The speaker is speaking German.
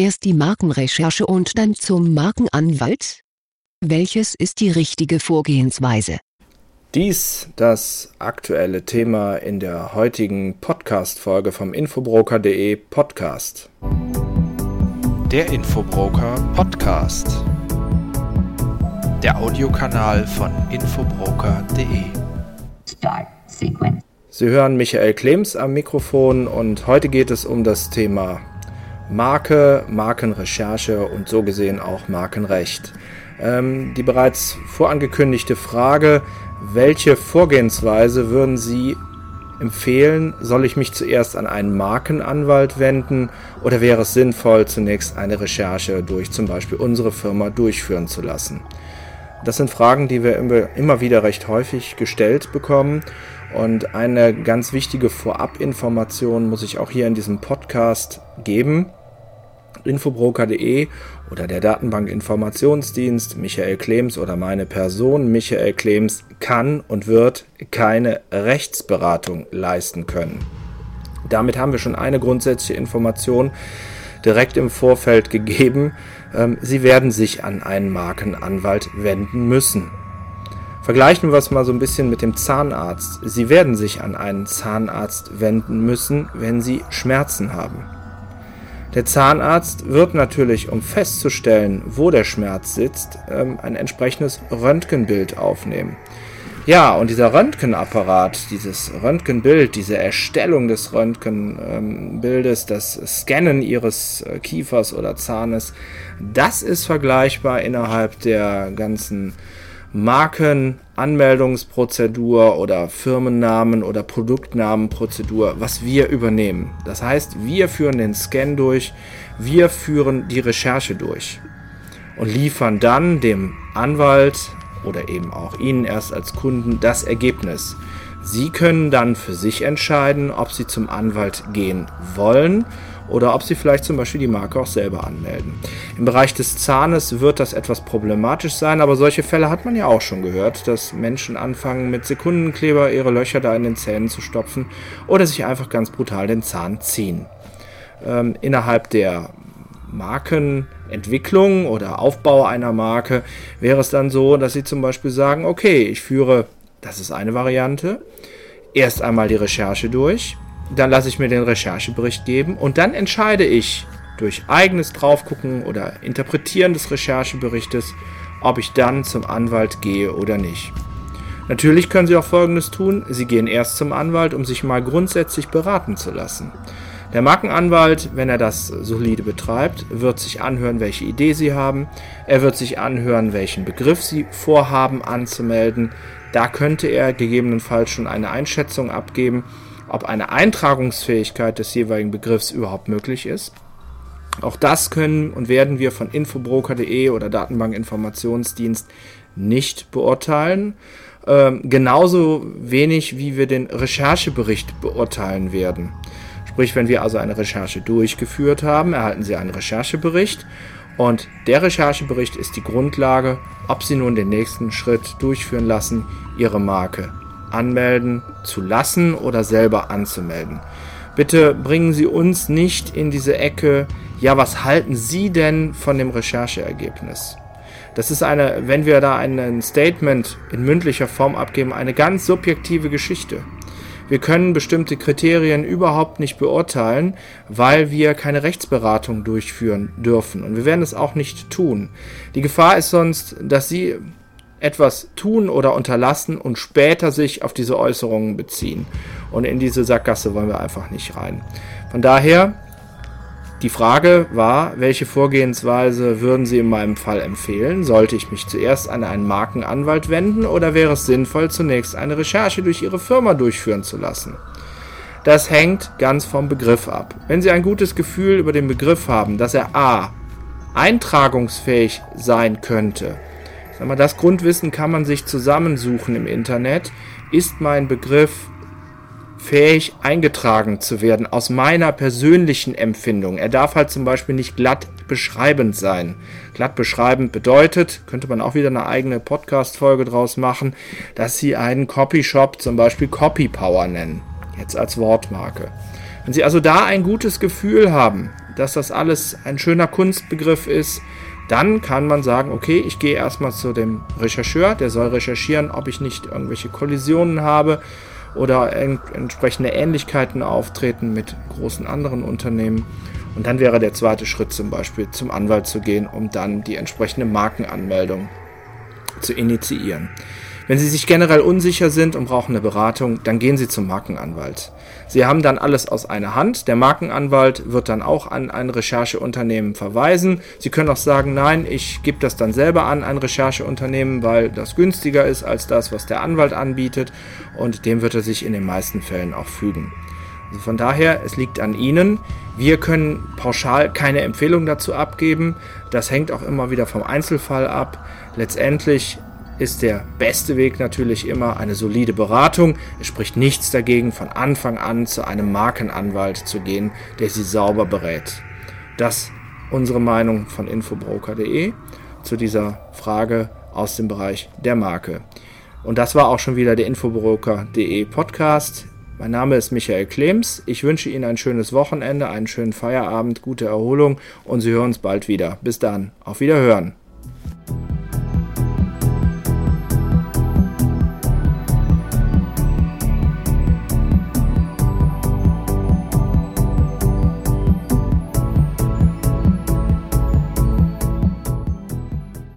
Erst die Markenrecherche und dann zum Markenanwalt? Welches ist die richtige Vorgehensweise? Dies das aktuelle Thema in der heutigen Podcast-Folge vom Infobroker.de Podcast. Der Infobroker Podcast. Der Audiokanal von Infobroker.de. Start Sequence. Sie hören Michael Klems am Mikrofon und heute geht es um das Thema Marke, Markenrecherche und so gesehen auch Markenrecht. Ähm, die bereits vorangekündigte Frage, welche Vorgehensweise würden Sie empfehlen? Soll ich mich zuerst an einen Markenanwalt wenden oder wäre es sinnvoll, zunächst eine Recherche durch zum Beispiel unsere Firma durchführen zu lassen? Das sind Fragen, die wir immer wieder recht häufig gestellt bekommen. Und eine ganz wichtige Vorabinformation muss ich auch hier in diesem Podcast geben infobroker.de oder der Datenbank-Informationsdienst Michael Klems oder meine Person Michael Klems kann und wird keine Rechtsberatung leisten können. Damit haben wir schon eine grundsätzliche Information direkt im Vorfeld gegeben. Ähm, Sie werden sich an einen Markenanwalt wenden müssen. Vergleichen wir es mal so ein bisschen mit dem Zahnarzt. Sie werden sich an einen Zahnarzt wenden müssen, wenn Sie Schmerzen haben. Der Zahnarzt wird natürlich, um festzustellen, wo der Schmerz sitzt, ähm, ein entsprechendes Röntgenbild aufnehmen. Ja, und dieser Röntgenapparat, dieses Röntgenbild, diese Erstellung des Röntgenbildes, das Scannen ihres äh, Kiefers oder Zahnes, das ist vergleichbar innerhalb der ganzen Markenanmeldungsprozedur oder Firmennamen oder Produktnamenprozedur, was wir übernehmen. Das heißt, wir führen den Scan durch, wir führen die Recherche durch und liefern dann dem Anwalt oder eben auch Ihnen erst als Kunden das Ergebnis. Sie können dann für sich entscheiden, ob Sie zum Anwalt gehen wollen oder ob Sie vielleicht zum Beispiel die Marke auch selber anmelden. Im Bereich des Zahnes wird das etwas problematisch sein, aber solche Fälle hat man ja auch schon gehört, dass Menschen anfangen mit Sekundenkleber ihre Löcher da in den Zähnen zu stopfen oder sich einfach ganz brutal den Zahn ziehen. Ähm, innerhalb der Markenentwicklung oder Aufbau einer Marke wäre es dann so, dass Sie zum Beispiel sagen, okay, ich führe, das ist eine Variante, erst einmal die Recherche durch, dann lasse ich mir den Recherchebericht geben und dann entscheide ich durch eigenes Draufgucken oder Interpretieren des Rechercheberichtes, ob ich dann zum Anwalt gehe oder nicht. Natürlich können Sie auch Folgendes tun. Sie gehen erst zum Anwalt, um sich mal grundsätzlich beraten zu lassen. Der Markenanwalt, wenn er das solide betreibt, wird sich anhören, welche Idee Sie haben. Er wird sich anhören, welchen Begriff Sie vorhaben anzumelden. Da könnte er gegebenenfalls schon eine Einschätzung abgeben ob eine Eintragungsfähigkeit des jeweiligen Begriffs überhaupt möglich ist. Auch das können und werden wir von infobroker.de oder Datenbankinformationsdienst nicht beurteilen. Ähm, genauso wenig wie wir den Recherchebericht beurteilen werden. Sprich, wenn wir also eine Recherche durchgeführt haben, erhalten Sie einen Recherchebericht und der Recherchebericht ist die Grundlage, ob Sie nun den nächsten Schritt durchführen lassen, Ihre Marke anmelden zu lassen oder selber anzumelden. Bitte bringen Sie uns nicht in diese Ecke, ja, was halten Sie denn von dem Rechercheergebnis? Das ist eine, wenn wir da ein Statement in mündlicher Form abgeben, eine ganz subjektive Geschichte. Wir können bestimmte Kriterien überhaupt nicht beurteilen, weil wir keine Rechtsberatung durchführen dürfen. Und wir werden es auch nicht tun. Die Gefahr ist sonst, dass Sie etwas tun oder unterlassen und später sich auf diese Äußerungen beziehen. Und in diese Sackgasse wollen wir einfach nicht rein. Von daher, die Frage war, welche Vorgehensweise würden Sie in meinem Fall empfehlen? Sollte ich mich zuerst an einen Markenanwalt wenden oder wäre es sinnvoll, zunächst eine Recherche durch Ihre Firma durchführen zu lassen? Das hängt ganz vom Begriff ab. Wenn Sie ein gutes Gefühl über den Begriff haben, dass er a. eintragungsfähig sein könnte, Sag mal, das Grundwissen kann man sich zusammensuchen im Internet. Ist mein Begriff fähig eingetragen zu werden aus meiner persönlichen Empfindung. Er darf halt zum Beispiel nicht glatt beschreibend sein. Glatt beschreibend bedeutet, könnte man auch wieder eine eigene Podcast-Folge draus machen, dass Sie einen Copyshop zum Beispiel Copy Power nennen. Jetzt als Wortmarke. Wenn Sie also da ein gutes Gefühl haben, dass das alles ein schöner Kunstbegriff ist, dann kann man sagen, okay, ich gehe erstmal zu dem Rechercheur, der soll recherchieren, ob ich nicht irgendwelche Kollisionen habe oder entsprechende Ähnlichkeiten auftreten mit großen anderen Unternehmen. Und dann wäre der zweite Schritt zum Beispiel zum Anwalt zu gehen, um dann die entsprechende Markenanmeldung zu initiieren. Wenn Sie sich generell unsicher sind und brauchen eine Beratung, dann gehen Sie zum Markenanwalt. Sie haben dann alles aus einer Hand. Der Markenanwalt wird dann auch an ein Rechercheunternehmen verweisen. Sie können auch sagen, nein, ich gebe das dann selber an ein Rechercheunternehmen, weil das günstiger ist als das, was der Anwalt anbietet. Und dem wird er sich in den meisten Fällen auch fügen. Also von daher, es liegt an Ihnen. Wir können pauschal keine Empfehlung dazu abgeben. Das hängt auch immer wieder vom Einzelfall ab. Letztendlich ist der beste Weg natürlich immer eine solide Beratung. Es spricht nichts dagegen, von Anfang an zu einem Markenanwalt zu gehen, der Sie sauber berät. Das unsere Meinung von infobroker.de zu dieser Frage aus dem Bereich der Marke. Und das war auch schon wieder der infobroker.de Podcast. Mein Name ist Michael Klems. Ich wünsche Ihnen ein schönes Wochenende, einen schönen Feierabend, gute Erholung und Sie hören uns bald wieder. Bis dann. Auf Wiederhören.